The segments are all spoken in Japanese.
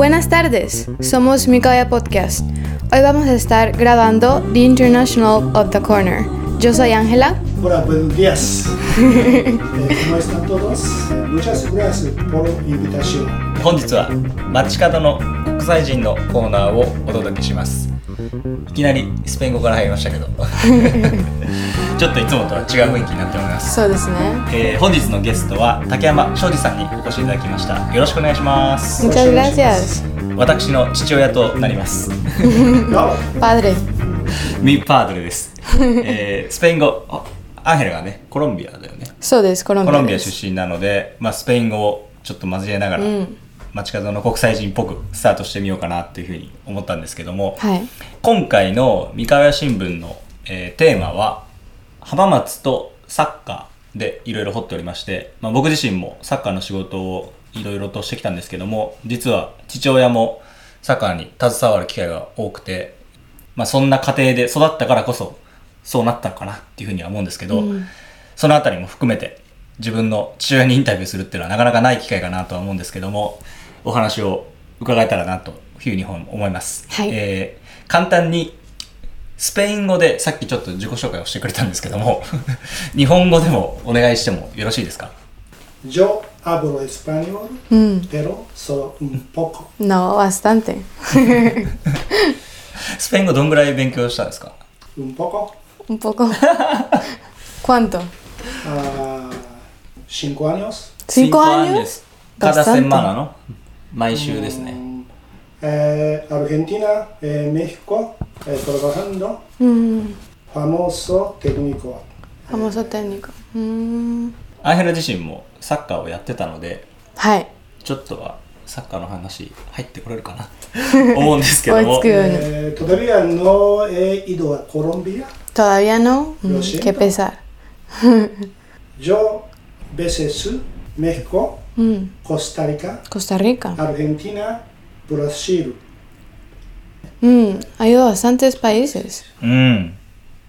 Buenas tardes, somos Mikaya Podcast. Hoy vamos a estar grabando The International of the Corner. Yo soy Ángela. Hola, buenos días. Eh, ¿Cómo están todos? Eh, Muchas gracias por la invitación. 本日は街角の国際人のコーナーをお届けしますいきなりスペイン語から入りましたけどちょっといつもとは違う雰囲気になっております、そうですね。えー本日のゲストは竹山庄司さんにお越しいただきましたよろしくお願いします.私の父親となります No, Padre. ミパードレです、えースペイン語あアンヘルがねコロンビアだよねそうです、コロンビコロンビア。出身なので、まあ、スペイン語をちょっと交えながら、街角の国際人っぽくスタートしてみようかなっていうふうに思ったんですけども、はい。今回の三河屋新聞の、えーテーマは浜松とサッカーでいろいろ掘っておりまして、まあ、僕自身もサッカーの仕事をいろいろとしてきたんですけども実は父親もサッカーに携わる機会が多くて、まあ、そんな家庭で育ったからこそそうなったのかなっていうふうには思うんですけど、そのあたりも含めて自分の父親にインタビューするっていうのはなかなかない機会かなとは思うんですけどもお話を伺えたらなというふうに思います。はいえー簡単にスペイン語でさっきちょっと自己紹介をしてくれたんですけども日本語でもお願いしてもよろしいですか yo hablo español, うん。pero solo un poco. No, bastante. スペイン語どんぐらい勉強したんですか Un poco. Un poco. ¿Cuánto? ah, cinco años. ¿Cinco años cada semana の毎週ですね Mm, eh, Argentina, eh, México, eh, trabajando, うん。famoso técnico. Famoso técnico. うーん。アンヘラ自身もサッカーをやってたのではい。ちょっとはサッカーの話入ってこれるかな思うんですけども。Eh, todavía no he ido a Colombia. Todavía no. Mm. Qué pesar. Yo, veces, México, うん。Costa Rica, Costa Rica. Argentina, Brasil. うん。Ha ido a bastantes países. うん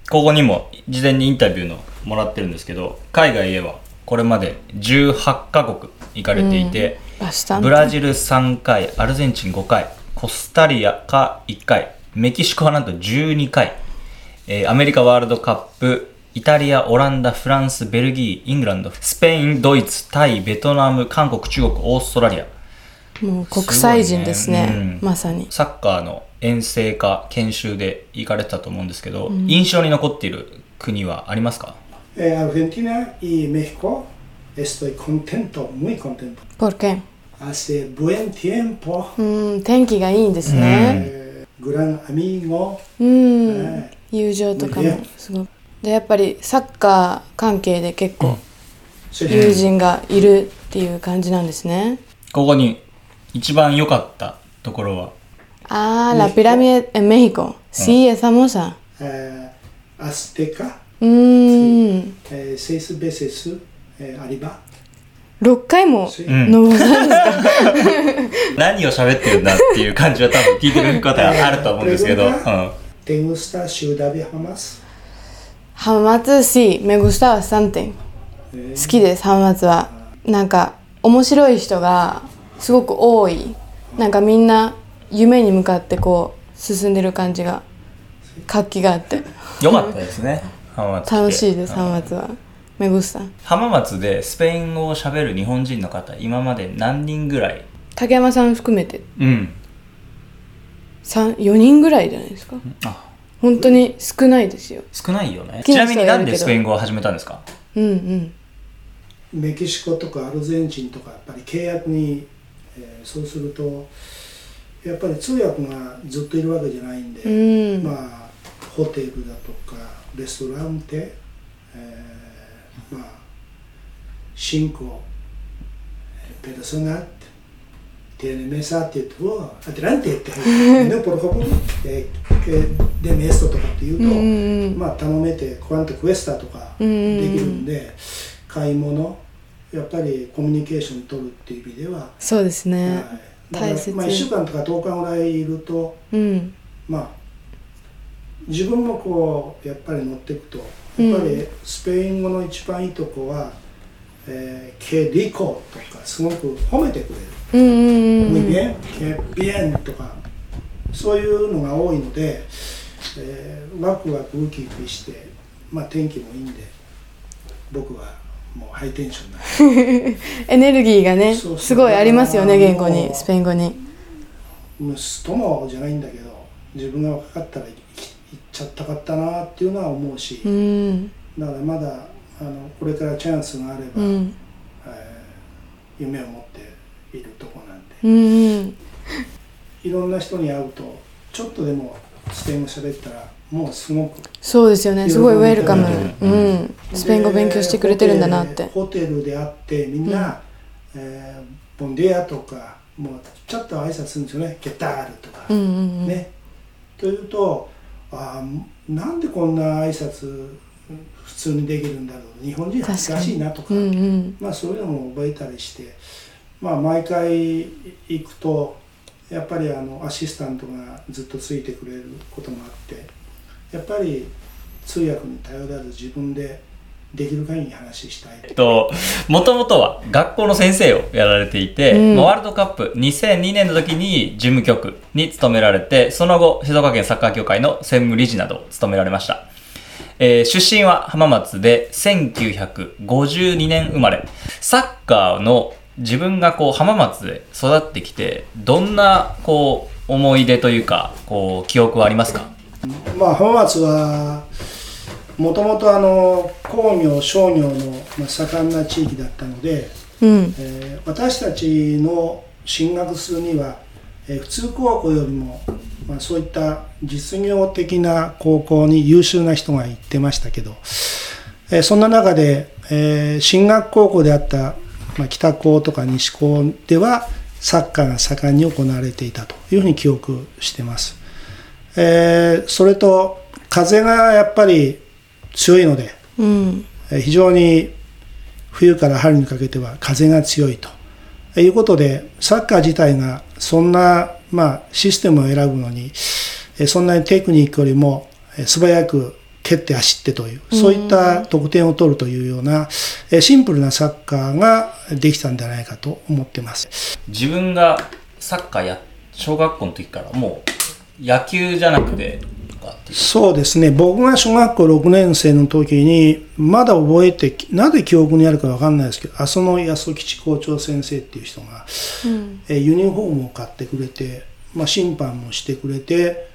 ここにも事前にインタビューのもらってるんですけど海外へはこれまで18カ国行かれていて、Bastante. ブラジル3回アルゼンチン5回コスタリカ1回メキシコはなんと12回、えーアメリカワールドカップイタリアオランダフランスベルギーイングランドスペインドイツタイベトナム韓国中国オーストラリアもう国際人ですね。ねうんまさに。サッカーの遠征か研修で行かれてたと思うんですけど、印象に残っている国はありますか？Eh, Argentina y México, estoy contento, muy contento. ¿Por qué? Hace buen tiempo, うん。天気がいいんですね。eh, gran amigo, うん。え友情とかもねすごく。で、やっぱりサッカー関係で結構友人がいるっていう感じなんですね。ここに一番良かったところは？ああ、ラピラミエンメヒコ。シー、エサモサ。アステカ。うん。セスベセス、アリバ。6回も登ったんですか何を喋ってるんだっていう感じは多分聞いてる方はあると思うんですけど。テグスタシハマツシー、メグスタはサンテン。好きです、ハマツは。なんか、面白い人が。すごく多い。なんかみんな夢に向かってこう進んでる感じが活気があって良かったですね楽しいです、うん浜松は。me gusta。浜松でスペイン語を喋る日本人の方今まで何人ぐらい？竹山さん含めてうん三4人ぐらいじゃないですか。あ本当に少ないですよ。少ないよねちなみになんでスペイン語を始めたんですか？うんうん。メキシコとかアルゼンチンとかやっぱり契約に、えーそうするとやっぱり通訳がずっといるわけじゃないんで、うん。まあホテルだとかレストランテ、えーまあ personas tiene mesa って言って「おアデランテ」って「ねポルホボえーでメスト」とかって言うと、うんうんうん。まあ頼めて「クワントクエスタ」とかできるんで、買い物やっぱりコミュニケーション取るっていう意味では、そうですね。はい大切まあ、1週間とか10日ぐらいいるとうん。まあ自分もこうやっぱり乗っていくとやっぱりスペイン語の一番いいとこは、えー、ケリコとかすごく褒めてくれるうんうんうん muy bien, que bien とかそういうのが多いので、えーワクワクウキウキして、まあ、天気もいいんで僕はもうハイテンションな。エネルギーがねすごいありますよね言語にスペイン語に。息子もじゃないんだけど自分が若かったら行っちゃったかったなっていうのは思うし、うん。だからまだあのこれからチャンスがあれば、うん。えー夢を持っているとこなんで。うんうん。いろんな人に会うとちょっとでもスペイン語喋ったらもうすごく。そうですよね。すごいウェルカム。ううん。スペイン語勉強してくれてるんだなって。でホテルホテルで会ってみんな「えーボンディア」とかもうちょっと挨拶するんですよね「ゲタール」とか、うんうんうん。ね。というとあーなんでこんな挨拶普通にできるんだろう。日本人恥ずかしいなとか。うんうん。まあそういうのも覚えたりして。まあ毎回行くとやっぱりあのアシスタントがずっとついてくれることもあってやっぱり通訳に頼らず自分でできる限り話したいえっと、もともとは学校の先生をやられていて、うんまあワールドカップ2002年の時に事務局に勤められて、その後、静岡県サッカー協会の専務理事などを務められました。えー出身は浜松で1952年生まれ。サッカーの自分がこう浜松で育ってきて、どんなこう思い出というか、こう記憶はありますか？まあ浜松はもともとあの工業商業のまあ盛んな地域だったので、うんえー私たちの進学するには、えー普通高校よりも、まあ、そういった実業的な高校に優秀な人が行ってましたけど、えーそんな中で、えー進学高校であった、まあ、北高とか西高ではサッカーが盛んに行われていたというふうに記憶してます。えーそれと風がやっぱり強いので、うんえー非常に冬から春にかけては風が強いということでサッカー自体がそんな、まあ、システムを選ぶのにえーそんなにテクニックよりもえー素早く蹴って走ってというそういった得点を取るというようなえーシンプルなサッカーができたんじゃないかと思ってます。自分がサッカーや、小学校の時からもう野球じゃなくて、とかっていうそうですね。僕が小学校6年生の時にまだ覚えてなぜ記憶にあるか分かんないですけど浅野康吉校長先生っていう人がうん。えーユニフォームを買ってくれて、まあ、審判もしてくれて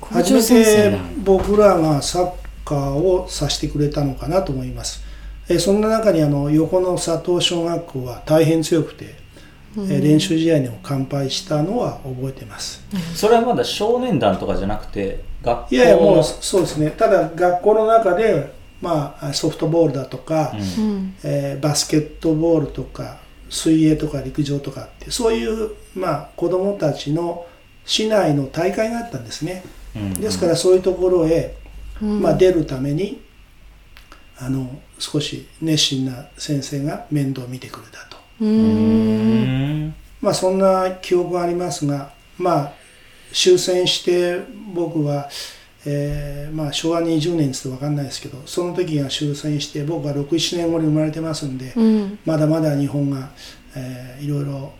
校初めてだ。僕らがサッカーをさせてくれたのかなと思います、えーそんな中にあの横の佐藤小学校は大変強くて、えー練習試合にも完敗したのは覚えてます。それはまだ少年団とかじゃなくて学校いやいやものうそうですね。ただ学校の中で、まあ、ソフトボールだとか、うん。うんえーバスケットボールとか水泳とか陸上とかってそういう、まあ、子どもたちの市内の大会があったんですね。うん。ですからそういうところへ、うん。まあ、出るためにあの少し熱心な先生が面倒を見てくれたと、まあ、そんな記憶がありますが、まあ、終戦して僕は、えーまあ、昭和20年って分かんないですけどその時が終戦して僕は67年後に生まれてますんで、うん。まだまだ日本が、えーいろいろ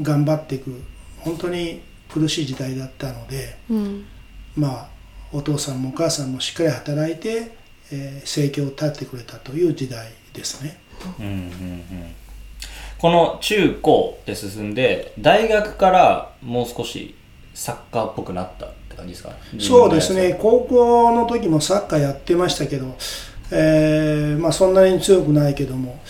頑張っていく本当に苦しい時代だったのでうん。まあお父さんもお母さんもしっかり働いて、えー生計を立ってくれたという時代ですね。うんうんうんこの中高で進んで大学からもう少しサッカーっぽくなったって感じですか？そうですね。高校の時もサッカーやってましたけど、えーまあ、そんなに強くないけども、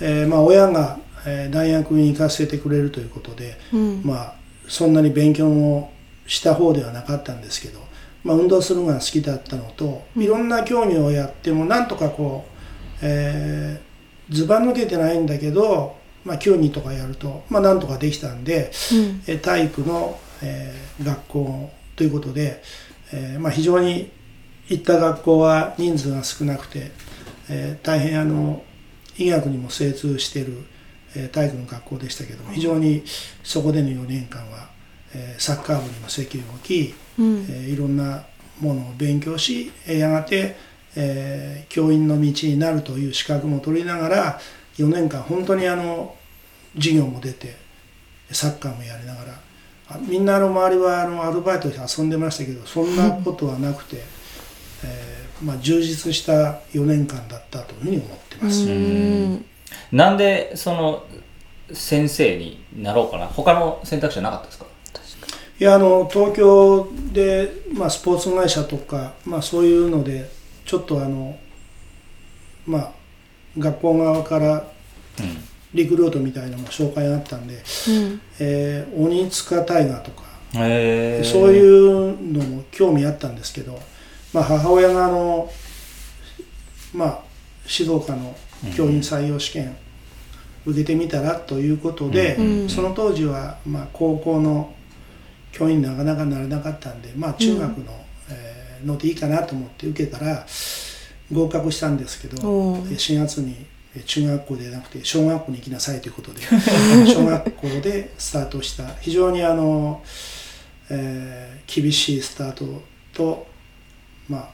えーまあ、親が、えー大学に行かせてくれるということで、うん。まあ、そんなに勉強もした方ではなかったんですけど、まあ、運動するのが好きだったのといろんな競技をやってもなんとかこう、えーずば抜けてないんだけど、まあ、競技とかやると、まあ、なんとかできたんで、うん。えー体育の、えー学校ということで、えーまあ、非常に行った学校は人数が少なくて、えー大変あの医学にも精通している、えー体育の学校でしたけども非常にそこでの4年間は、えーサッカー部にも席を置き、うん。えーいろんなものを勉強しえーやがて、えー教員の道になるという資格も取りながら4年間本当にあの授業も出て、サッカーもやりながらあみんなの周りはあのアルバイトで遊んでましたけどそんなことはなくて、えーまあ、充実した4年間だったというふうに思ってます。うん。なんでその先生になろうかな？他の選択肢はなかったですか？いやあの東京で、まあ、スポーツ会社とか、まあ、そういうのでちょっとあのまあ学校側からうんリクルートみたいなのも紹介があったんで、うん。えー鬼塚大河とかへえそういうのも興味あったんですけど、まあ、母親があの、まあ、指導科の教員採用試験受けてみたらということで、うん。その当時は、まあ、高校の教員になかなかなれなかったんで、まあ、中学の、えーのでいいかなと思って受けたら合格したんですけどおう。4月にえ中学校でなくて小学校に行きなさいということで 小学校でスタートした非常にあの、えー厳しいスタートとまあ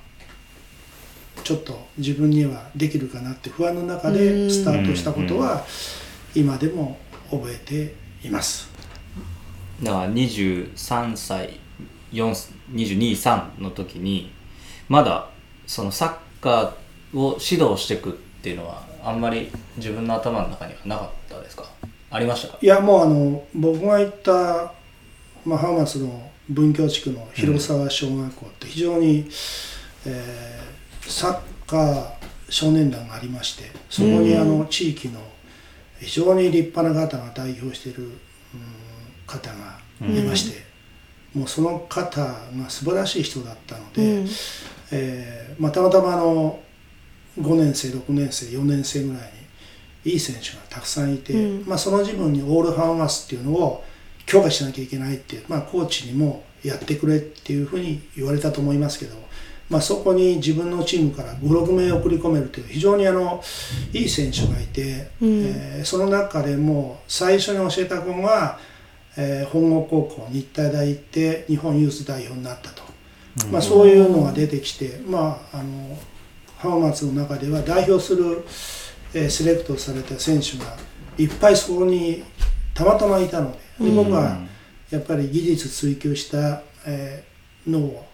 ちょっと自分にはできるかなって不安の中でスタートしたことは今でも覚えています。だから23歳223の時にまだそのサッカーを指導していくっていうのはあんまり自分の頭の中にはなかったですか？ありましたか？いやもうあの僕が行った、まあ、浜松の文教地区の広沢小学校って非常に、えーサッカー少年団がありましてそこにあの地域の非常に立派な方が代表している、うん方がいまして、もうその方が素晴らしい人だったので、うんえーまあ、たまたまあの5年生6年生4年生ぐらいにいい選手がたくさんいて、うんまあ、その自分にオールハンマスっていうのを強化しなきゃいけないっていう、まあ、コーチにもやってくれっていうふうに言われたと思いますけど、まあ、そこに自分のチームから56名送り込めるという非常にあのいい選手がいて、うんえーその中でも最初に教えた子が、えー本郷高校日体大行って日本ユース代表になったと。まあ、そういうのが出てきて、まあ、あの浜松の中では代表する、えーセレクトされた選手がいっぱいそこにたまたまいたのでで僕はやっぱり技術追求した、えーのを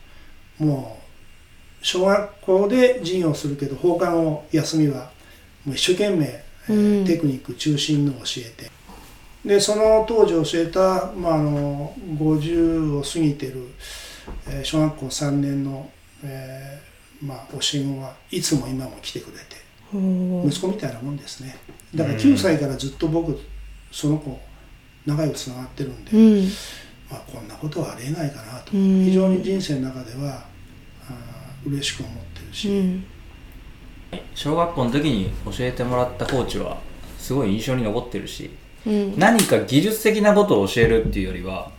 もう小学校で授業するけど放課後休みはもう一生懸命、えーうん。テクニック中心のを教えて。でその当時教えた、まあ、あの50を過ぎてる、えー小学校3年の、えーまあ、教え子はいつも今も来てくれてお息子みたいなもんですね。だから9歳からずっと僕その子仲良くつながってるんで、うん。まあ、こんなことはありえないかなと。うん。非常に人生の中ではあー嬉しく思ってるうし、ん。小学校の時に教えてもらったコーチはすごい印象に残ってるしうん。何か技術的なことを教えるっていうよりは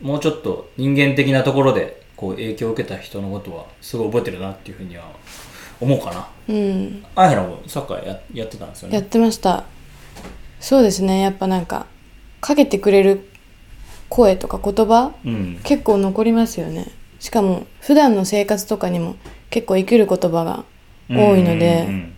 もうちょっと人間的なところでこう影響を受けた人のことはすごい覚えてるなっていうふうには思うかな。うん。あやらもサッカーややってたんですよね。やってました。そうですね。やっぱなんかかけてくれる声とか言葉うん。結構残りますよね。しかも普段の生活とかにも結構生きる言葉が多いので。うんうんうん。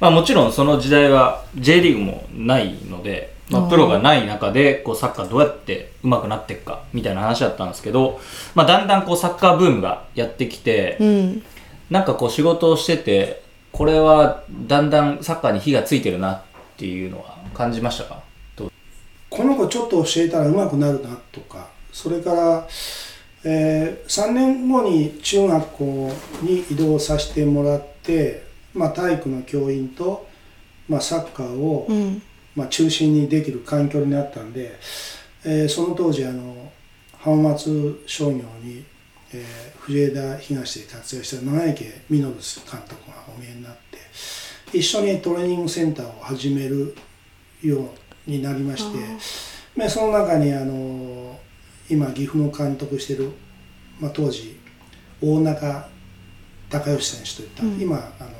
まあ、もちろんその時代は J リーグもないので、まあ、プロがない中でこうサッカーどうやって上手くなっていくかみたいな話だったんですけど、まあ、だんだんこうサッカーブームがやってきて、うん。なんかこう仕事をしててこれはだんだんサッカーに火がついてるなっていうのは感じましたか？この子ちょっと教えたら上手くなるなとかそれから、えー3年後に中学校に移動させてもらって、まあ、体育の教員と、まあ、サッカーを、うんまあ、中心にできる環境になったんで、えーその当時あの浜松商業に、えー藤枝東で活躍した長池稔監督がお見えになって一緒にトレーニングセンターを始めるようになりましてでその中にあの今岐阜の監督してる、まあ、当時大中孝義選手といった、うん。今あの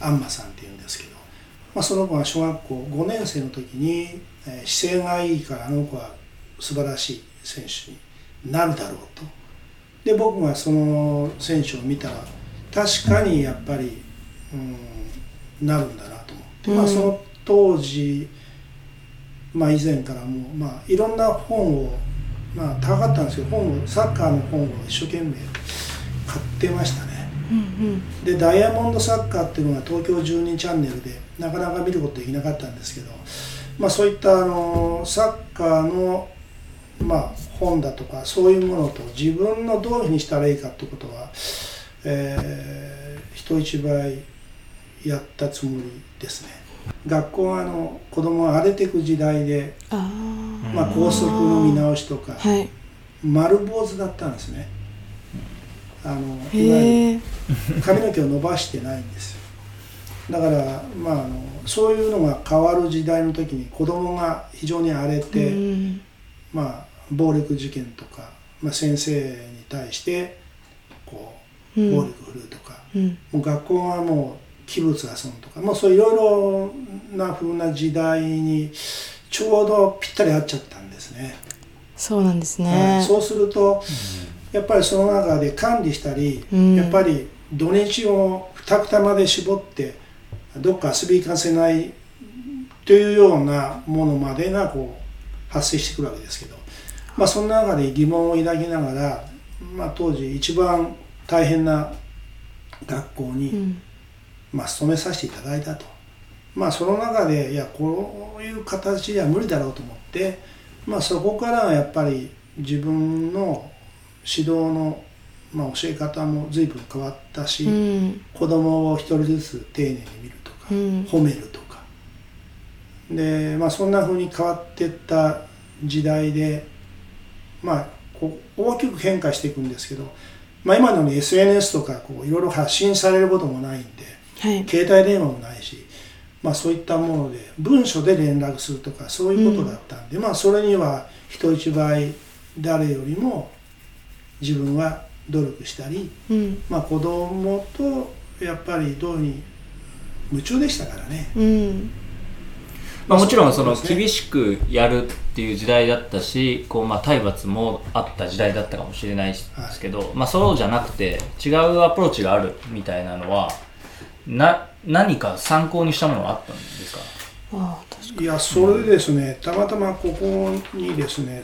安間さんっていうんですけど、まあ、その子が小学校5年生の時に、えー姿勢がいいからあの子は素晴らしい選手になるだろうと。で僕がその選手を見たら確かにやっぱり、うん、なるんだなと思って、まあ、うんその当時まあ、以前からもう、まあ、いろんな本を、まあ、高かったんですけど本をサッカーの本を一生懸命買ってましたね。うんでダイヤモンドサッカーっていうのが東京12チャンネルでなかなか見ることできなかったんですけど、まあ、そういったあのサッカーの、まあ、本だとかそういうものと自分のどういうふうにしたらいいかってことは、えー人一倍やったつもりですね。学校はあの子供が荒れていく時代で、あまあ、校則の見直しとかあはい。丸坊主だったんですねあのいわゆる髪の毛を伸ばしてないんですよ。だから、まあ、あのそういうのが変わる時代の時に子供が非常に荒れて、うん。まあ、暴力事件とか、まあ、先生に対してこううん。暴力振るうとか、うん。もう学校はもう器物破損とかもうそういろいろな風な時代にちょうどぴったり合っちゃったんですね。そうなんですはい。ねそうすると、やっぱりその中で管理したり、うんやっぱり土日を二くたまで絞ってどっか遊び行かせないというようなものまでがこう発生してくるわけですけど、まあ、その中で疑問を抱きながら、まあ、当時一番大変な学校に、うんまあ、勤めさせていただいたと。まあその中でいやこういう形では無理だろうと思って、まあ、そこからはやっぱり自分の指導の、まあ、教え方も随分変わったし、うん。子供を一人ずつ丁寧に見るとか、うん。褒めるとか。で、まあ、そんな風に変わっていった時代で、まあ、こう大きく変化していくんですけど、まあ、今のように SNS とかこういろいろ発信されることもないんではい。携帯電話もないし、まあ、そういったもので文書で連絡するとかそういうことだったんで、まあ、それには人一倍誰よりも自分は努力したり、うん。まあ、子供とやっぱりどうに夢中でしたからね。うん。まあ、もちろんその厳しくやるっていう時代だったしこうまあ体罰もあった時代だったかもしれないですけど、まあ、そうじゃなくて違うアプローチがあるみたいなのはな何か参考にしたものがあったんですか？ああ確かいやそれでですね。たまたまここにですね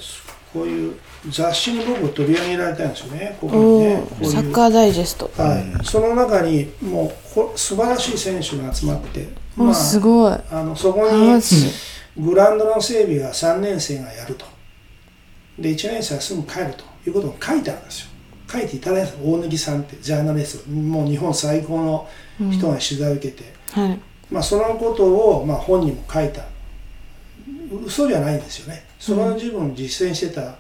こういう雑誌に僕取り上げられたんですよねここにおねサッカーダイジェスト。はい、その中にもうこ素晴らしい選手が集まって、おすごい。あのそこ浜にグラウンドの整備は3年生がやると。で1年生はすぐ帰るということを書いてあるんですよ。書いていただいた大貫さんってジャーナリスト。もう日本最高の人が取材を受けて、はい。まあ、そのことを、まあ、本にも書いた。嘘じゃないんですよね。その自分実践してた、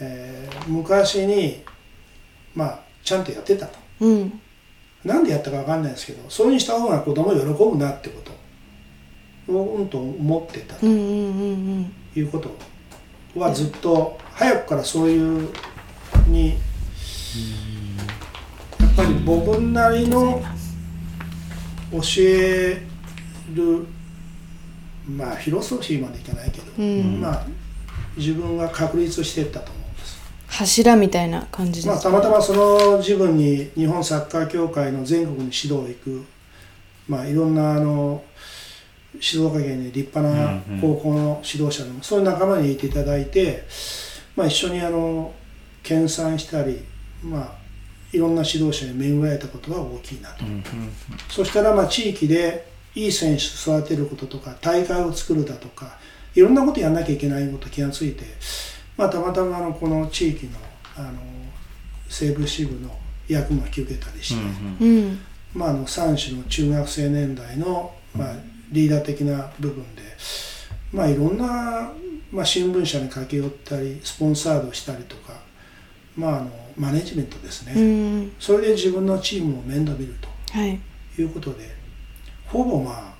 えー昔に、まあ、ちゃんとやってたと。うん。なんでやったかわかんないですけどそういうにした方が子供喜ぶなってこと。をうんと思ってたと。いうこと。はずっと早くからそういうにやっぱり僕なりの教えるまあフィロソフィーまでいかないけど、うん。まあ自分が確立していったと。柱みたいな感じですまあ、たまたまその自分に日本サッカー協会の全国に指導行く、まあ、いろんなあの静岡県に立派な高校の指導者でも、そういう仲間にいていただいて、まあ、一緒にあの研鑽したり、まあ、いろんな指導者に巡られたことが大きいなと。そしたらまあ地域でいい選手育てることとか大会を作るだとかいろんなことやんなきゃいけないこと気がついて、まあ、たまたまあのこの地域のあの西部支部の役も引き受けたりして、うんまあ、あの3種の中学生年代の、まあ、リーダー的な部分で、まあ、いろんな、まあ、新聞社に駆け寄ったりスポンサードしたりとか、まあ、あのマネジメントですね、うん。それで自分のチームを面倒見ると。はい。いうことでほぼまあ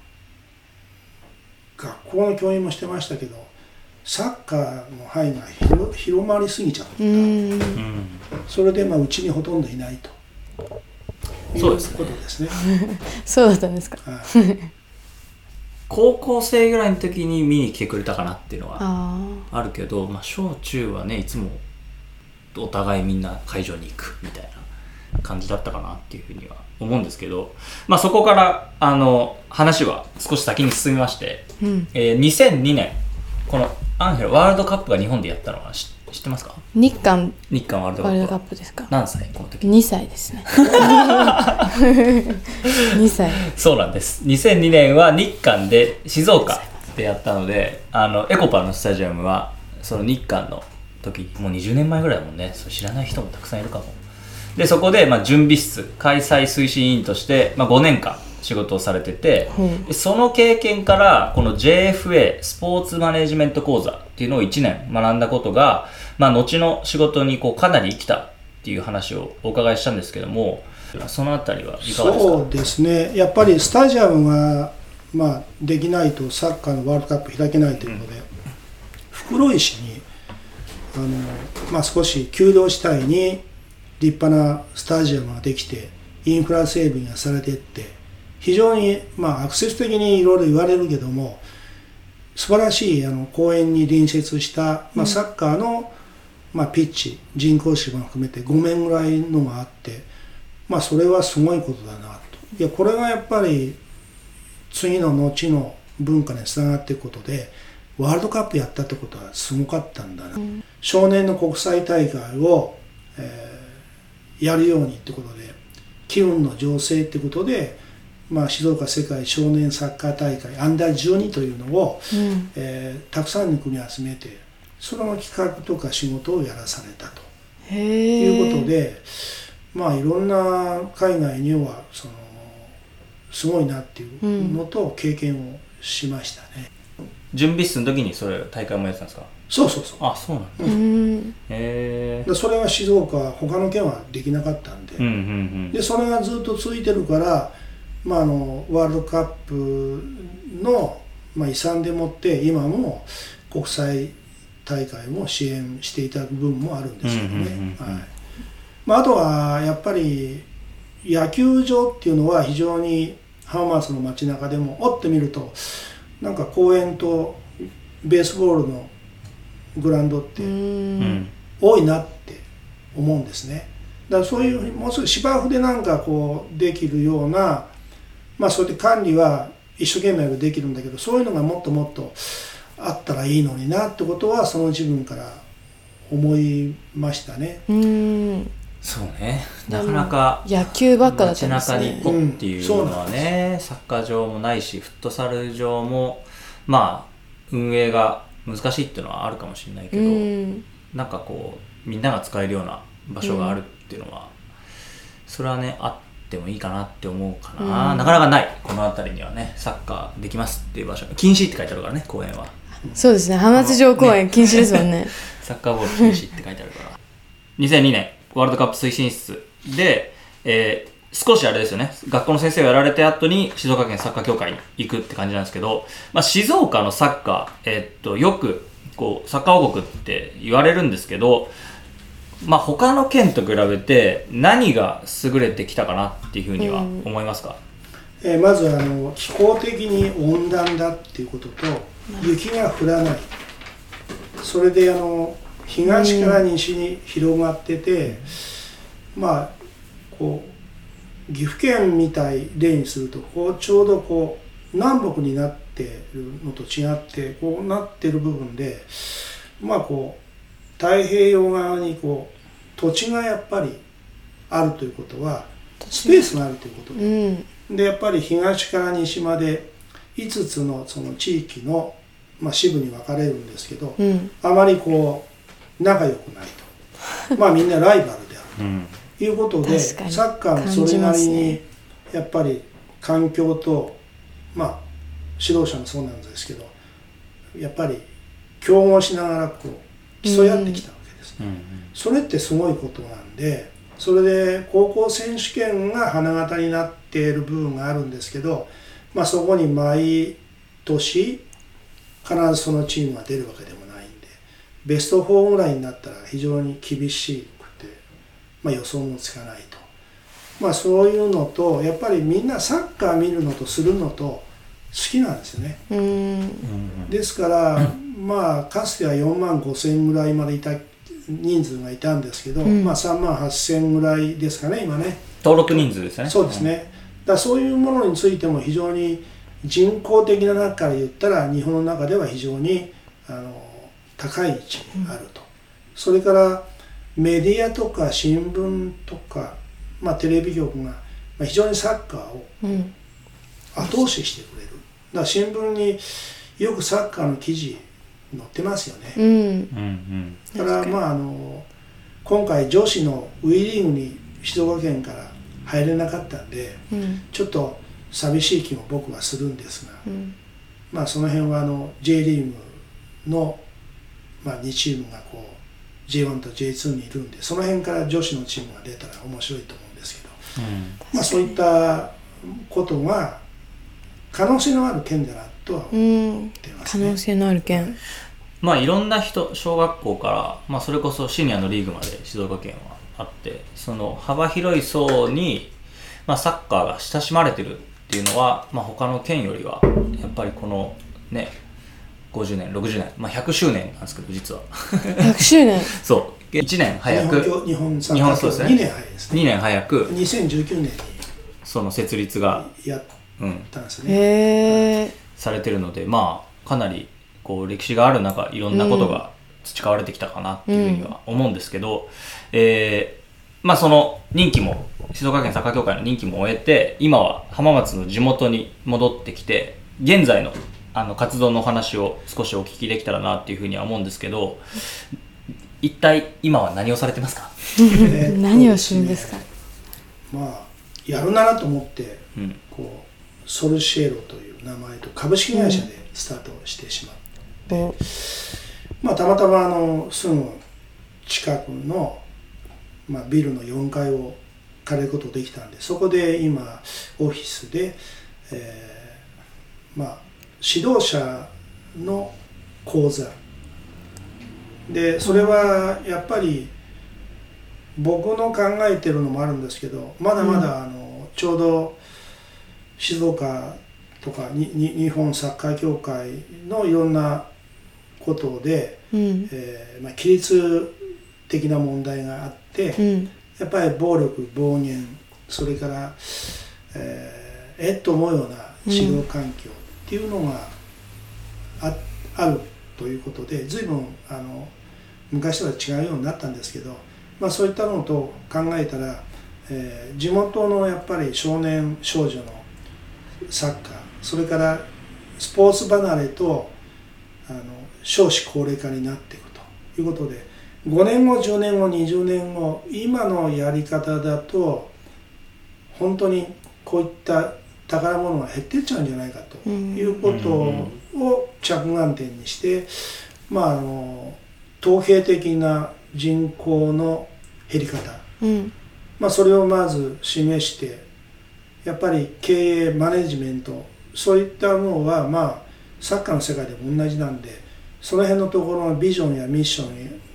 学校の教員もしてましたけどサッカーの範囲が広広まりすぎちゃった、うん。それでまあうちにほとんどいないと。いそうですね。ことですね。そうだったんですか。はい。高校生ぐらいの時に見に来てくれたかなっていうのはああるけど、まあ、小中はねいつもお互いみんな会場に行くみたいな感じだったかなっていうふうには思うんですけど、まあ、そこからあの話は少し先に進みまして、あうん。えー2002年このアンヘルワールドカップが日本でやったのは知知ってますか？日韓。日韓ワールドカワールドカップはップですか。何歳この時？2歳ですね。2歳。そうなんです。2002年は日韓で静岡でやったのであのエコパのスタジアムはその日韓の時もう20年前ぐらいだもんね。それ知らない人もたくさんいるかも。でそこで、まあ、準備室開催推進委員として、まあ、5年間仕事をされてて、う。んでその経験からこの JFA スポーツマネジメント講座っていうのを1年学んだことが、まあ、後の仕事にこうかなり生きたっていう話をお伺いしたんですけどもそのあたりはいかがですか？そうですね、やっぱりスタジアムが、まあ、できないとサッカーのワールドカップ開けないということで、袋井市にあの、まあ、少し丘陵地帯に立派なスタジアムができて、インフラ整備がされていって、非常に、まあ、アクセス的にいろいろ言われるけども、素晴らしいあの公園に隣接した、まあ、サッカーの、まあ、ピッチ、人工芝も含めて5面ぐらいのがあって、まあそれはすごいことだなと。いや、これがやっぱり次の後の文化につながっていくことで、ワールドカップやったってことはすごかったんだな。少年の国際大会を、えーやるようにってことで、機運の醸成ってことで、まあ、静岡世界少年サッカー大会アンダー12というのを、うん。えーたくさんの国集めてその企画とか仕事をやらされたと。へえいうことで、まあいろんな海外にはそのすごいなっていうのと経験をしましたね。準備室の時にそれ大会もやってたんですか？そうそうそう。あそうなんだ。うん。へえでそれは静岡他の県はできなかったんで、うんうんうん。でそれがずっと続いてるから、まあ、あのワールドカップの、まあ、遺産でもって今も国際大会も支援していただく部分もあるんですけどね。あ、あとはやっぱり野球場っていうのは非常に浜松の街中でもおって見るとなんか公園とベースボールのグラウンドって多いなって思うんですね。だからそういうもうすぐ芝生でなんかこうできるようなまあそうやって管理は一生懸命できるんだけどそういうのがもっともっとあったらいいのになってことはその自分から思いましたね。うん。そうね。なかなか野球ばっかだった街んです中にね行こうっていうのはね、サッカー場もないしフットサル場もまあ運営が難しいっていうのはあるかもしれないけうど、ん。なんかこうみんなが使えるような場所があるっていうのは、それはねあってもいいかなって思うかな、うん。なかなかない。この辺りにはねサッカーできますっていう場所。禁止って書いてあるからね公園は。そうですね。浜松城公園禁止ですもんね。サッカーボール禁止って書いてあるから。2002年ワールドカップ推進室で、えー少しあれですよね。学校の先生をやられた後に静岡県サッカー協会に行くって感じなんですけど、まあ、静岡のサッカー、えーっとよくこうサッカー王国って言われるんですけど、まあ、他の県と比べて何が優れてきたかなっていうふうにはうん。思いますか、えーまずあの気候的に温暖だっていうことと雪が降らない。それであの東から西に広がってて、まあこう岐阜県みたい例にするとこうちょうどこう南北になってるのと違ってこうなってる部分でまあこう太平洋側にこう土地がやっぱりあるということはスペースがあるということうでん。でやっぱり東から西まで5つのその地域の、まあ、支部に分かれるんですけど、うん。あまりこう仲良くないと。まあみんなライバルであるうん。ということでサッカーもそれなりにやっぱり環境とまあ指導者もそうなんですけどやっぱり競合しながらこう競い合ってきたわけですね。うんそれってすごいことなんでそれで高校選手権が花形になっている部分があるんですけど、まあ、そこに毎年必ずそのチームが出るわけでもないんでベスト4ぐらいになったら非常に厳しくて、まあ、予想もつかないと、まあ、そういうのとやっぱりみんなサッカー見るのとするのと好きなんですよね。うん。うんですから、まあかつては4万5千ぐらいまでいた人数がいたんですけど、うん。まあ3万8千ぐらいですかね今ね。登録人数ですね。そうですね、だからそういうものについても非常に人工的な中から言ったら日本の中では非常にあの高い位置にあると、それからメディアとか新聞とか、まあ、テレビ局がまあ非常にサッカーをうん。後押ししてくれるだから新聞によくサッカーの記事載ってますよね、うん。うんうん。だからまああの今回女子のウィリーグに静岡県から入れなかったんでうん。ちょっと寂しい気も僕はするんですが、うん。まあその辺はあの J リーグの、まあ、2チームがこう J1 と J2 にいるんでその辺から女子のチームが出たら面白いと思うんですけど、うん。まあ、そういったことが可能性のある県だなとは思うんってますね。可能性のある県。まあいろんな人小学校から、まあ、それこそシニアのリーグまで静岡県はあってその幅広い層に、まあ、サッカーが親しまれてるっていうのは、まあ、他の県よりはやっぱりこのね50年60年、まあ、100周年なんですけど実は。100周年。そう。1年早日く本日本サ日ッカー協本そうですね。2年早いですね。2年早く。2019年その設立が、にやっうん、たん。ですね。へえされてるのでまあかなりこう歴史がある中いろんなことが培われてきたかなっていうふうには思うんですけど、えーまあその任期も静岡県サッカー協会の任期も終えて今は浜松の地元に戻ってきて現在のあの活動のお話を少しお聞きできたらなっていうふうには思うんですけど一体今は何をされてますか、何をするんですか？まあやるならと思ってうんソルシエロという名前と株式会社でスタートしてしまう、おまあたまたまあのすぐ近くの、まあ、ビルの4階を借りることできたんでそこで今オフィスで、えーまあ指導者の講座。でそれはやっぱり僕の考えてるのもあるんですけどまだまだあのちょうど静岡とかにに日本サッカー協会のいろんなことで、うん。えーまあ、規律的な問題があって、うん。やっぱり暴力暴言それから、えーえっと思うような指導環境っていうのがあ,、あるということで随分あの昔とは違うようになったんですけど、まあ、そういったのと考えたら、えー地元のやっぱり少年少女のサッカーそれからスポーツ離れとあの少子高齢化になっていくということで5年後10年後20年後今のやり方だと本当にこういった宝物が減ってっちゃうんじゃないかということを着眼点にして、まああの統計的な人口の減り方。うん。まあ、それをまず示してやっぱり経営マネジメントそういったものはまあサッカーの世界でも同じなんでその辺のところのビジョンやミッショ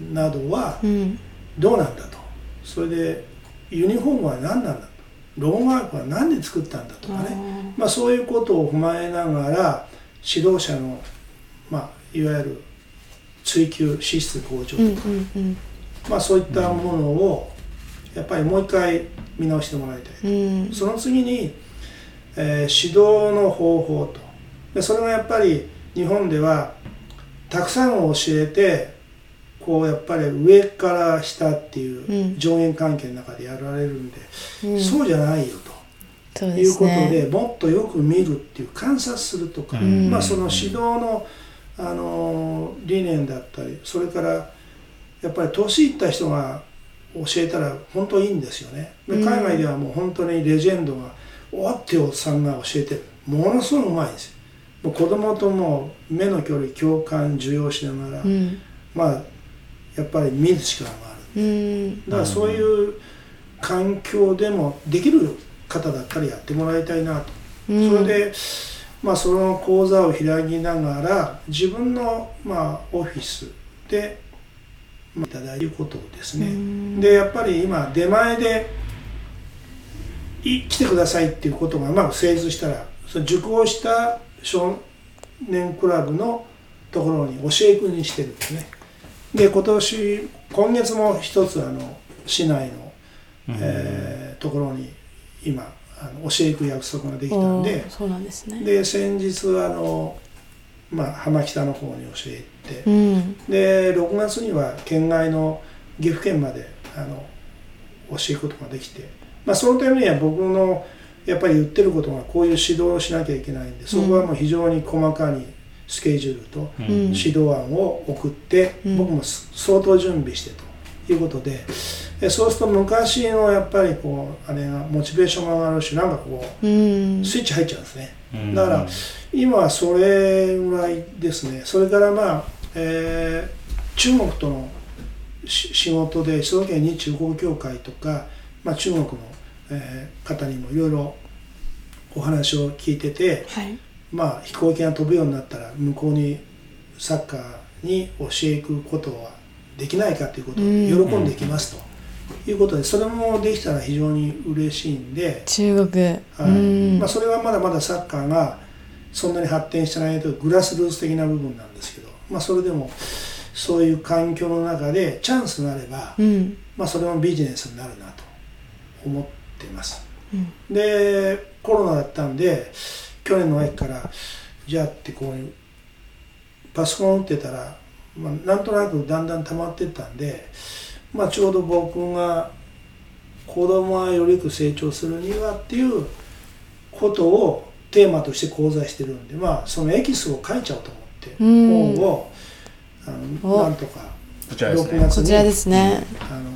ンなどはうん。どうなんだと。それでユニフォームは何なんだと。ロゴマークは何で作ったんだとかね。まあ、そういうことを踏まえながら指導者の、まあ、いわゆる追求資質向上とか、まあ、そういったものをやっぱりもう一回見直してもらいたい、うん。その次に、えー指導の方法と。でそれがやっぱり日本ではたくさん教えてこうやっぱり上から下っていううん。上限関係の中でやられるんで、うん。そうじゃないよと。いうことでもっとよく見るっていう観察するとか、うん。まあ、その指導の、あのー理念だったりそれからやっぱり年いった人が教えたら本当いいんですよね。でうん。海外ではもう本当にレジェンドがおっておっさんが教えてるものすごいうまいですよ。もう子供とも目の距離共感受容しながら、うん。まあやっぱり見る力がある。うん。だからそういう環境でもできる方だったらやってもらいたいなと、うん。それで、まあ、その講座を開きながら自分の、まあ、オフィスで、まあ、いただいることですね、うん。でやっぱり今出前でい来てくださいっていうことがうまく成立したらその受講した少年クラブのところに教え子にしてるんですね。で今年今月も一つあの市内の、えーところに今あの教え行く約束ができたんおでーそうなんですね。で先日あのまあ、浜北の方に教えて、うん。で6月には県外の岐阜県まであの教えることができて、まあ、そのためには僕のやっぱり言ってることがこういう指導をしなきゃいけないんでそこはもう非常に細かにスケジュールと指導案を送って、うん。僕も相当準備してということででそうすると昔のやっぱりこうあれがモチベーションが上がるしなんかこうスイッチ入っちゃうんですね。うん。だから今はそれぐらいですね。それからまあ、えー中国とのし仕事で静岡県日中国協会とか、まあ、中国の、えー方にもいろいろお話を聞いてて、はい。まあ、飛行機が飛ぶようになったら向こうにサッカーに教え行くことはできないかということをうん。喜んでいきますと。いうことでそれもできたら非常に嬉しいんで。中国。はい。うん。まあ、それはまだまだサッカーがそんなに発展してないとグラスルーツ的な部分なんですけど、まあ、それでもそういう環境の中でチャンスがあれば、うん。まあ、それもビジネスになるなと思っています。うん。でコロナだったんで去年の秋からじゃあってこういうパソコン打ってたら、まあ、なんとなくだんだん溜まってったんで、まあ、ちょうど僕が子供がよりよく成長するにはっていうことをテーマとして講座してるんでまあそのエキスを書いちゃおうと思ってうん。本をあのお。なんとか6こちらですね。月にこちらですね。あの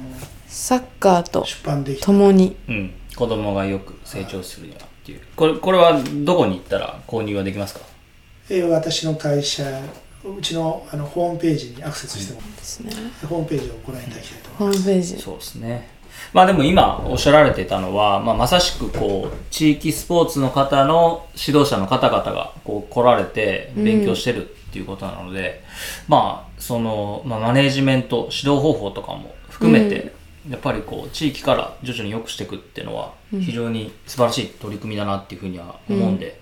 サッカーと出版できた。共に。うん。子供がよく成長するにはっていう。これこれはどこに行ったら購入はできますか？えー私の会社うちのあのホームページにアクセスしてもらって、ですね。ホームページをご覧いただきたいとホ思います。ームページ。そうですねまあでも今おっしゃられてたのは、まあ、まさしくこう地域スポーツの方の指導者の方々がこう来られて勉強してるっていうことなので、まあその、まあ、マネージメント指導方法とかも含めて、やっぱりこう地域から徐々に良くしていくっていうのは非常に素晴らしい取り組みだなっていうふうには思うんで、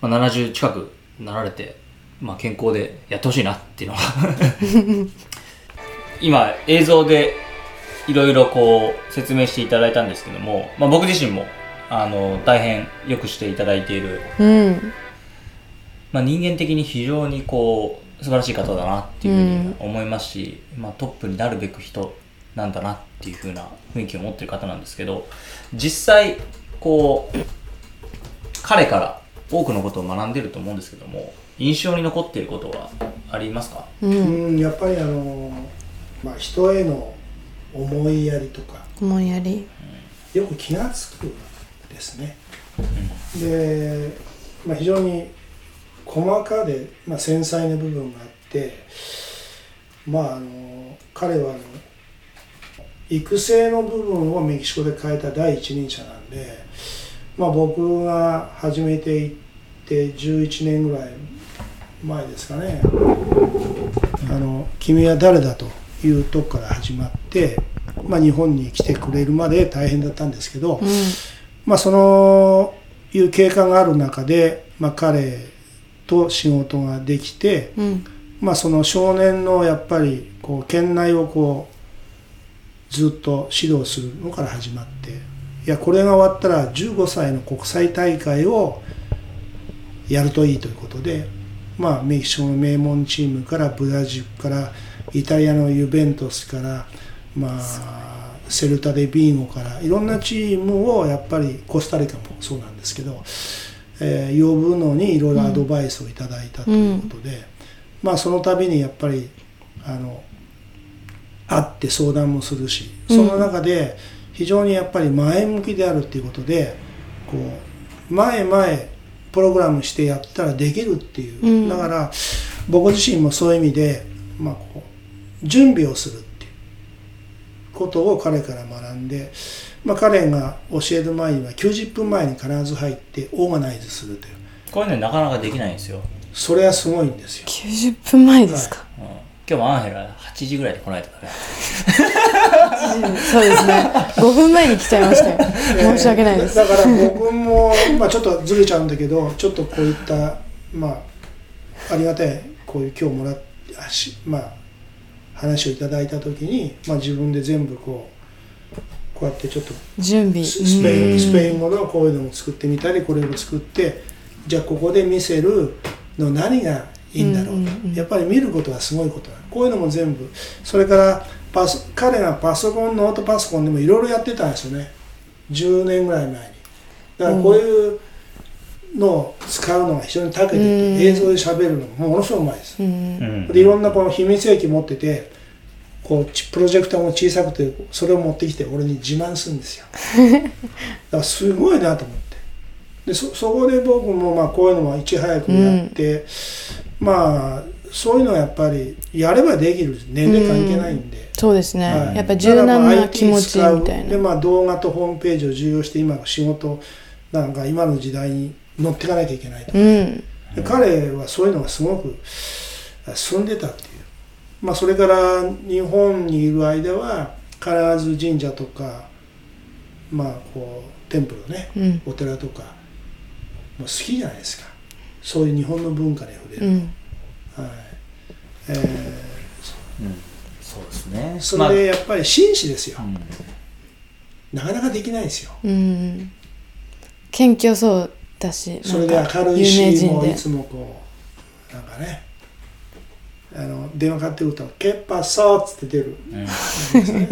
まあ、70近くなられて、まあ、健康でやってほしいなっていうのは。今映像でいろいろこう説明していただいたんですけども、まあ、僕自身もあの大変よくしていただいている、うん。まあ、人間的に非常にこう素晴らしい方だなっていうふうに思いますし、まあ、トップになるべく人なんだなっていうふうな雰囲気を持ってる方なんですけど実際こう彼から多くのことを学んでると思うんですけども印象に残っていることはありますか？ううんん、やっぱりあの、まあ、人への思いやりとか思いやりよく気がつくですね。で、まあ、非常に細かで、まあ、繊細な部分があって、まあ、あの彼はあの育成の部分をメキシコで変えた第一人者なんで、まあ、僕が始めていって11年ぐらい前ですかね「あの君は誰だ?」というとこから始まって、まあ、日本に来てくれるまで大変だったんですけど、うん。まあ、そのいう経過がある中で、まあ、彼と仕事ができて、うん。まあ、その少年のやっぱりこう県内をこうずっと指導するのから始まっていやこれが終わったら15歳の国際大会をやるといいということで、まあ、メキシコの名門チームからブラジルからイタリアのユベントスから、まあ、セルタ・デ・ビーゴからいろんなチームをやっぱりコスタリカもそうなんですけど、えー呼ぶのにいろいろアドバイスをいただいたということで、まあその度にやっぱりあの会って相談もするしその中で非常にやっぱり前向きであるっていうことでこう前前プログラムしてやったらできるっていう、うん。だから僕自身もそういう意味で、まあ、こう準備をするっていう。ことを彼から学んで、まあ、彼が教える前には90分前に必ず入ってオーガナイズするという。これねなかなかできないんですよ、それはすごいんですよ。90分前ですか、うん、今日もアンヘラ8時ぐらいで来ないとダメ。そうですね。5分前に来ちゃいましたよ。申し訳ないです。だだから僕も、まあ、ちょっとずれちゃうんだけどちょっとこういったまあありがたいこういう今日もらっまあ話をいただいた時に、まあ、自分で全部こうこうやってちょっと準備。ススペイうん。ンスペイン語のこういうのも作ってみたりこれを作ってじゃあここで見せるの何がいいんだろう。と、やっぱり見ることはすごいことだ。こういうのも全部。それからパソ彼がパソコンノートパソコンでもいろいろやってたんですよね。10年ぐらい前に。だからこういうのを使うのが非常に長けてて、映像で喋るのもものすごくうまいです、うん。でいろんなこの秘密兵器持っててこうちプロジェクターも小さくてそれを持ってきて俺に自慢するんですよ。だからすごいなと思って。でそそこで僕もまあこういうのもいち早くやって、まあそういうのはやっぱりやればできる。年齢関係ないんで、そうですね、はい。やっぱ柔軟な気持ちみたいだからまあ IT 使う。でなまあ動画とホームページを重要して今の仕事なんか今の時代に乗っていかなきゃいけないと。うん。で彼はそういうのがすごく進んでたっていう、まあ、それから日本にいる間は必ず神社とかまあこうテンプルねうん。お寺とかもう好きじゃないですか。そういう日本の文化に触れる、うん。はい。えーそうですね。それでやっぱり紳士ですよ。まあ、うん。なかなかできないですよ。うん。謙虚そうだしそれで明るいしもういつもこうなんかねあの電話かかってくると「ケッパソー」っつって出る。うん。ね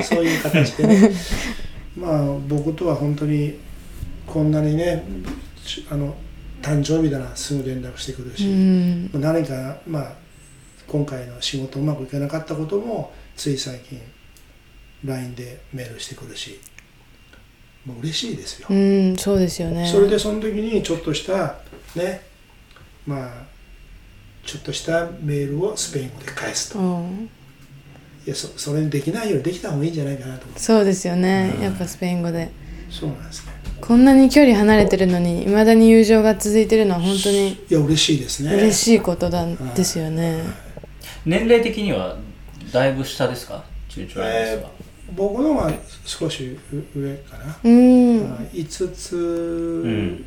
そういう形でね。まあ僕とは本当にこんなにねちあの誕生日だなすぐ連絡してくるうし、ん何かまあ今回の仕事うまくいかなかったこともつい最近 LINE でメールしてくるしもう嬉しいですよ、うんそうですよね。それでその時にちょっとしたねまあちょっとしたメールをスペイン語で返すと、いうん。やそそれにできないよりできた方がいいんじゃないかなと思ってそうですよね。やっぱスペイン語で。そうなんですね。こんなに距離離れてるのにいまだに友情が続いてるのは本当にいや嬉しいですね。嬉しいことなんですよね。年齢的にはだいぶ下ですか？中長ライブスは、僕のが少し上かな、うん。はい。5つ、ん。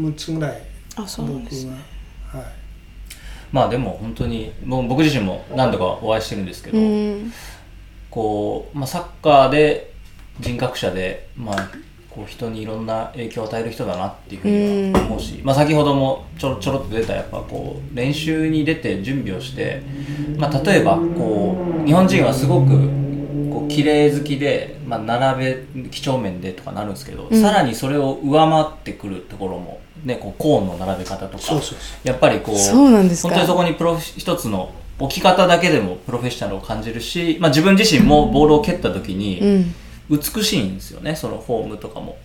6つぐらいあそうなんです僕ははい。まあでも本当にもう僕自身も何度かお会いしてるんですけど、うん。こう、まあ、サッカーで人格者で、まあ、こう人にいろんな影響を与える人だなっていうふうには思うし、まあ、先ほどもちょろちょろっと出たやっぱこう練習に出て準備をして、まあ、例えばこう日本人はすごく綺麗好きで、まあ、並べ几帳面でとかなるんですけど、うん。さらにそれを上回ってくるところも、ね、こうコーンの並べ方とかそうそうやっぱりこうそうなんですか。本当にそこにプロ一つの置き方だけでもプロフェッショナルを感じるし、まあ、自分自身もボールを蹴った時うにん。美しいんですよねそのフォームとかも。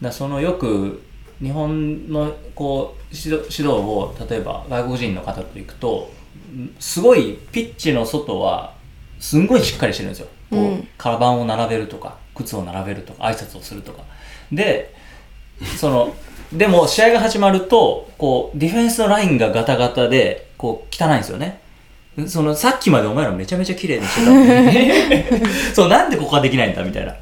だそのよく日本のこう指導指導を例えば外国人の方と行くとんすごいピッチの外はすんごいしっかりしてるんですよ。こううん。カバンを並べるとか靴を並べるとか挨拶をするとか。でそのでも試合が始まるとこうディフェンスのラインがガタガタでこう汚いんですよね。そのさっきまでお前らめちゃめちゃ綺麗にしてたのに。そうなんでここはできないんだみたいな。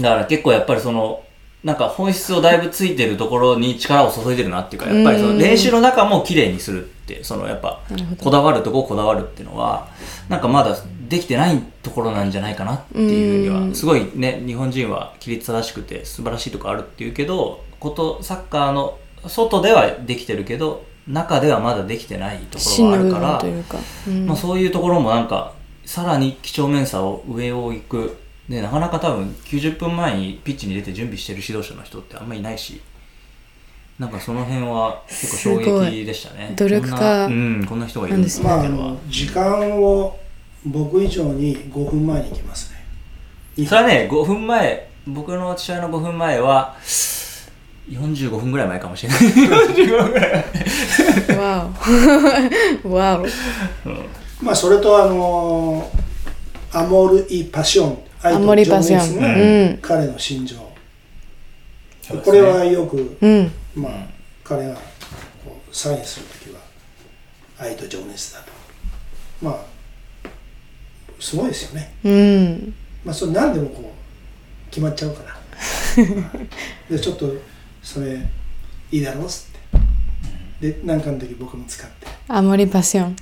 だから結構やっぱりそのなんか本質をだいぶついてるところに力を注いでるなっていうかやっぱりその練習の中も綺麗にするってそのやっぱこだわるとここだわるっていうのはなんかまだできてないところなんじゃないかなっていうふうにはすごいね日本人は規律正しくて素晴らしいとこあるっていうけどことサッカーの外ではできてるけど中ではまだできてないところがあるから分というか、うん。まあ、そういうところもなんかさらに几帳面さを上を行く。でなかなか多分90分前にピッチに出て準備してる指導者の人ってあんまりいないしなんかその辺は結構衝撃でしたね。努力家。うんこんな人がいるんですまああねっていうのはの時間を僕以上に5分前に行きますね。それはね5分前僕の父親の5分前は45分ぐらい前かもしれない。45分ぐらい前。わお。わお。まあそれとあのアモール・イ・パション。愛アモリパション。彼の心情、これはよく、うんまあ彼がこうサインするときは愛と情熱だと。まあすごいですよね。うん。まあそれ何でもこう決まっちゃうから。でちょっとそれいいだろうっつって。で何かの時僕も使って。アモリパション。はい。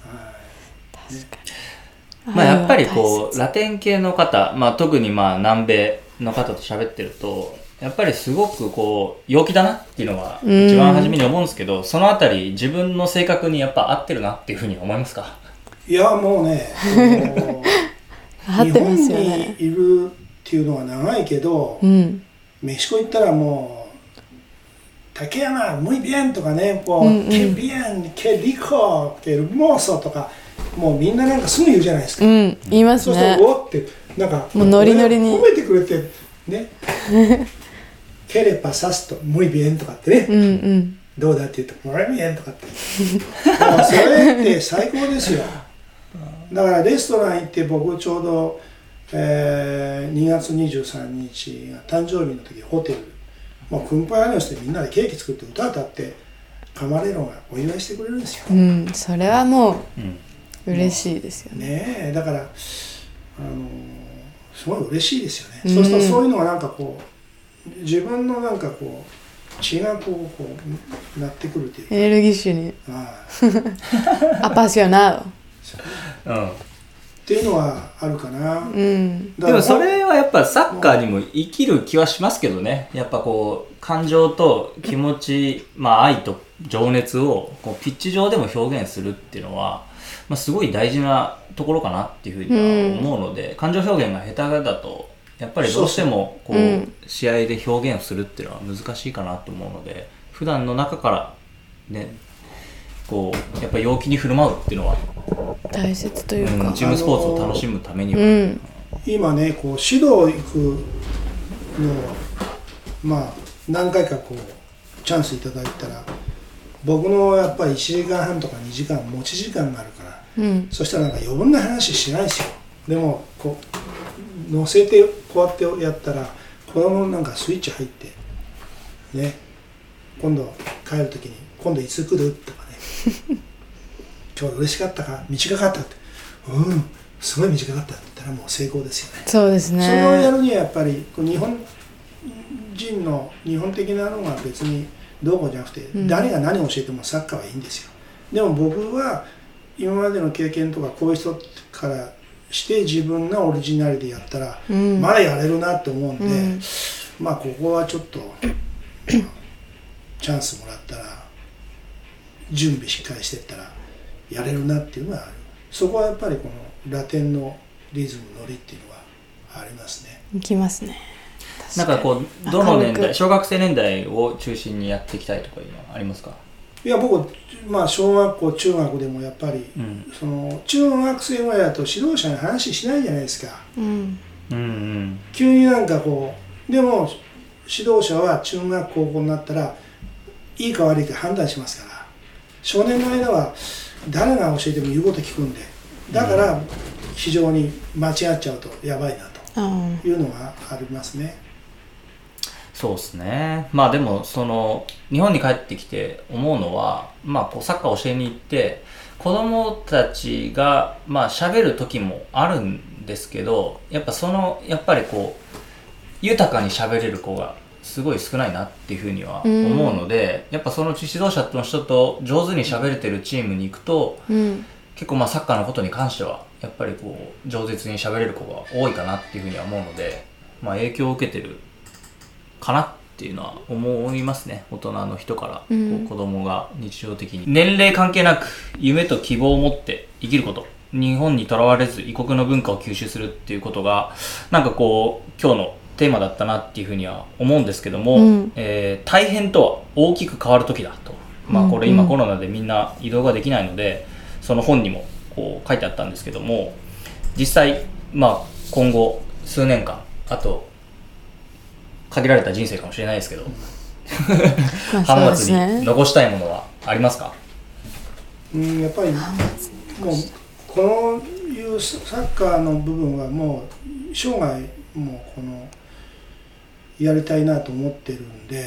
まあ、やっぱりこううラテン系の方、まあ、特にまあ南米の方と喋ってるとやっぱりすごくこう陽気だなっていうのが一番初めに思うんですけど、そのあたり自分の性格にやっぱ合ってるなっていうふうに思いますか？いやもうね合ってますよ日本ねにいるっていうのは長いけど、うん。メキシコ行ったらもう「竹山 muy bien」とかね「こううんうん。que bien que rico que hermoso」とかもうみんななんかすぐ言うじゃないですか、うん言いますそうするねと「おっ」ってなんかもうノリノリに。褒めてくれてね「que le pasas to muy bien」とかってね、うんうん。どうだって言うと「muy bien」とかって。それって最高ですよ。だからレストラン行って僕ちょうど、えー2月23日が誕生日の時ホテル。もうクンパヤニョスでみんなでケーキ作って歌歌ってカマレロがお祝いしてくれるんですよ。うんそれはもう嬉しいですよね。ねえ。だからあのすごい嬉しいですよね、うん。そうするとそういうのがなんかこう自分のなんかこう血がこうこうなってくるというか、エネルギッシュに。はい。アパショナうん。っていうのはあるかな、うん。でもそれはやっぱサッカーにも生きる気はしますけどね。やっぱこう、感情と気持ち、まあ愛と情熱をこうピッチ上でも表現するっていうのは、まあすごい大事なところかなっていうふうには思うので、感情表現が下手だと、やっぱりどうしてもこう、うん。試合で表現をするっていうのは難しいかなと思うので、普段の中からね、こう、やっぱ陽気に振る舞うっていうのは、大切といううんかチームスポーツを楽しむためには、うん。今ねこう指導行くのをまあ何回かこうチャンスいただいたら僕のやっぱり1時間半とか2時間持ち時間があるからうん。そしたらなんか余分な話しないですよ。でもこう乗せてこうやってやったら子供のなんかスイッチ入ってね今度帰る時に「今度いつ来る?」とかね「今日嬉しかったか？短かった?」って「うんすごい短かった」って言ったらもう成功ですよね。そうですそれをやねるにはやっぱり日本人の日本的なのが別にどうこうじゃなくて、ん。誰が何を教えてもサッカーはいいんですよ。でも僕は今までの経験とかこういう人からして自分がオリジナルでやったら、うん。まだやれるなと思うんで、うん。まあここはちょっとチャンスもらったら準備しっかりしてったらやれるなっていうのはある。そこはやっぱりこのラテンのリズムノリっていうのはありますね。いきますね。なんかこう、どの年代、小学生年代を中心にやっていきたいとかいうのはありますか？いや僕まあ小学校中学でもやっぱり、うん。その中学生ぐらいだと指導者に話しないじゃないですか。うん。うんうん。急になんかこうでも指導者は中学高校になったらいいか悪いか判断しますから。少年の間は誰が教えても言うこと聞くんで。だから非常に間違っちゃうとやばいなあというのがありますねそうですね。まあでも、その、日本に帰ってきて思うのは、まあこうサッカー教えに行って、子供たちが、まあ喋る時もあるんですけど、やっぱその、やっぱりこう、豊かに喋れる子がすごい少ないなっていうふうには思うので、やっぱその指導者の人と上手に喋れてるチームに行くと、うん結構まあサッカーのことに関してはやっぱりこう饒舌に喋れる子が多いかなっていうふうには思うので、まあ、影響を受けてるかなっていうのは思いますね。大人の人から、うん。こう子供が日常的に。年齢関係なく夢と希望を持って生きること。日本にとらわれず異国の文化を吸収するっていうことがなんかこう今日のテーマだったなっていうふうには思うんですけども、うん。えー大変とは大きく変わる時だと、まあ、これ今うんうんコロナでみんな移動ができないのでその本にもこう書いてあったんですけども実際、まあ、今後数年間あと限られた人生かもしれないですけどま 浜松に残したいものはありますか？うんやっぱりもうこのいうサッカーの部分はもう生涯もうこのやりたいなと思ってるんで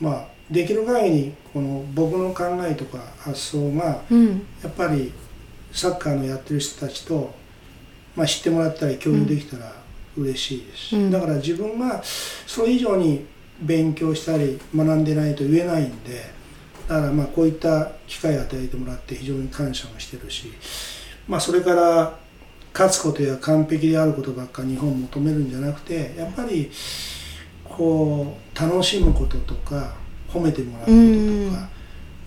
まあできる限りこの僕の考えとか発想がうん。やっぱりサッカーのやってる人たちと、まあ、知ってもらったり共有できたら嬉しいです。し、うん。だから自分がそれ以上に勉強したり学んでないと言えないんでだからまあこういった機会を与えてもらって非常に感謝もしてるし、まあ、それから勝つことや完璧であることばっか日本求めるんじゃなくてやっぱりこう楽しむこととか褒めてもらうこととか、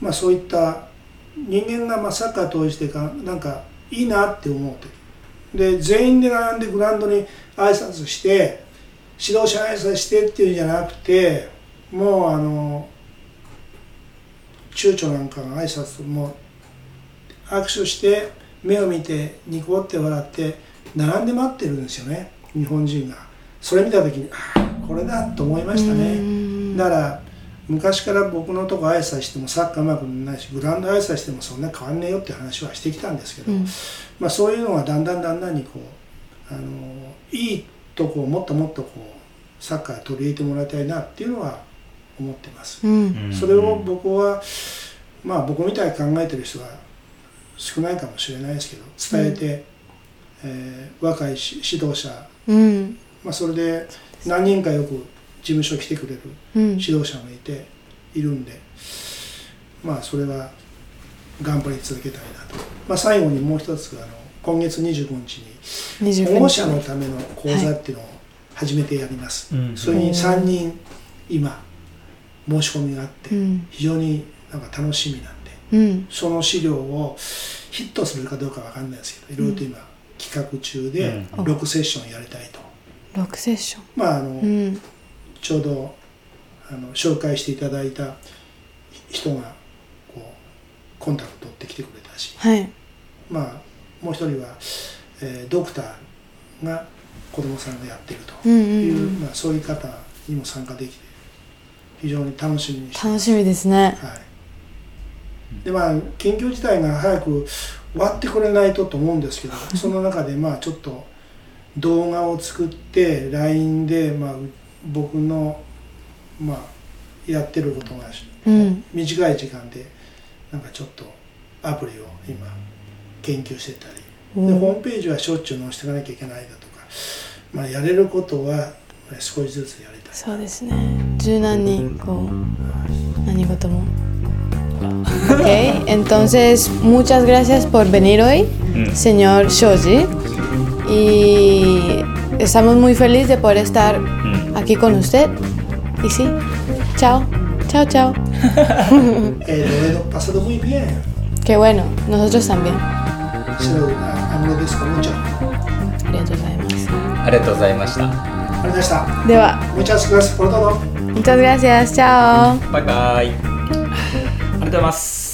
まあ、そういった人間がまあサッカー通してかなんかいいなって思う時で全員で並んでグラウンドに挨拶して指導者挨拶してっていうんじゃなくてもうあの躊躇なんかの挨拶も握手して目を見てニコって笑って並んで待ってるんですよね日本人が。それ見た時にああこれだと思いましたね。だから昔から僕のとこ挨拶してもサッカーうまくないしグラウンド挨拶してもそんな変わんねえよって話はしてきたんですけど、うん、まあ、そういうのがだんだんだんだんにこうあのいいとこをもっともっとこうサッカー取り入れてもらいたいなっていうのは思ってます、うん、それを僕はまあ僕みたいに考えてる人は少ないかもしれないですけど伝えて、うん、えー、若い指導者、うん、まあ、それで何人かよく事務所来てくれる指導者もいて、いるんでまあそれは頑張り続けたいなと、まあ、最後にもう一つあの今月25日に保護者のための講座っていうのを初めてやります、はい、それに3人今申し込みがあって、非常になんか楽しみなんで、うん、その資料をヒットするかどうかわかんないですけどいろいろと今企画中で6セッションやりたいと。6セッション。まああの、うん、ちょうどあの紹介していただいた人がこうコンタクト取ってきてくれたし、はい、まあもう一人は、えー、ドクターが子供さんがやってるという,、まあ、そういう方にも参加できて非常に楽しみにして楽しみですね、はい、でまあ緊急事態が早く終わってくれないとと思うんですけどその中でまあちょっと動画を作って LINE で、まあ、僕の、まあ、やってることが、うん、短い時間でなんかちょっとアプリを今研究してたり、うん、でホームページはしょっちゅう載せていかなきゃいけないだとか、まあ、やれることは少しずつやりたい。そうですね。柔軟にこう何事も。Ok, entonces muchas gracias por venir hoy, señor Shoji. Y estamos muy felices de poder estar aquí con usted. Y sí, chao, chao, chao. eh, lo he pasado muy bien. Qué bueno, nosotros también. Se lo agradezco mucho. ありがとうございます。ありがとうございました。ありがとうございました。では、Muchas gracias por todo. Muchas gracias, chao. Bye bye. ありがとうございます。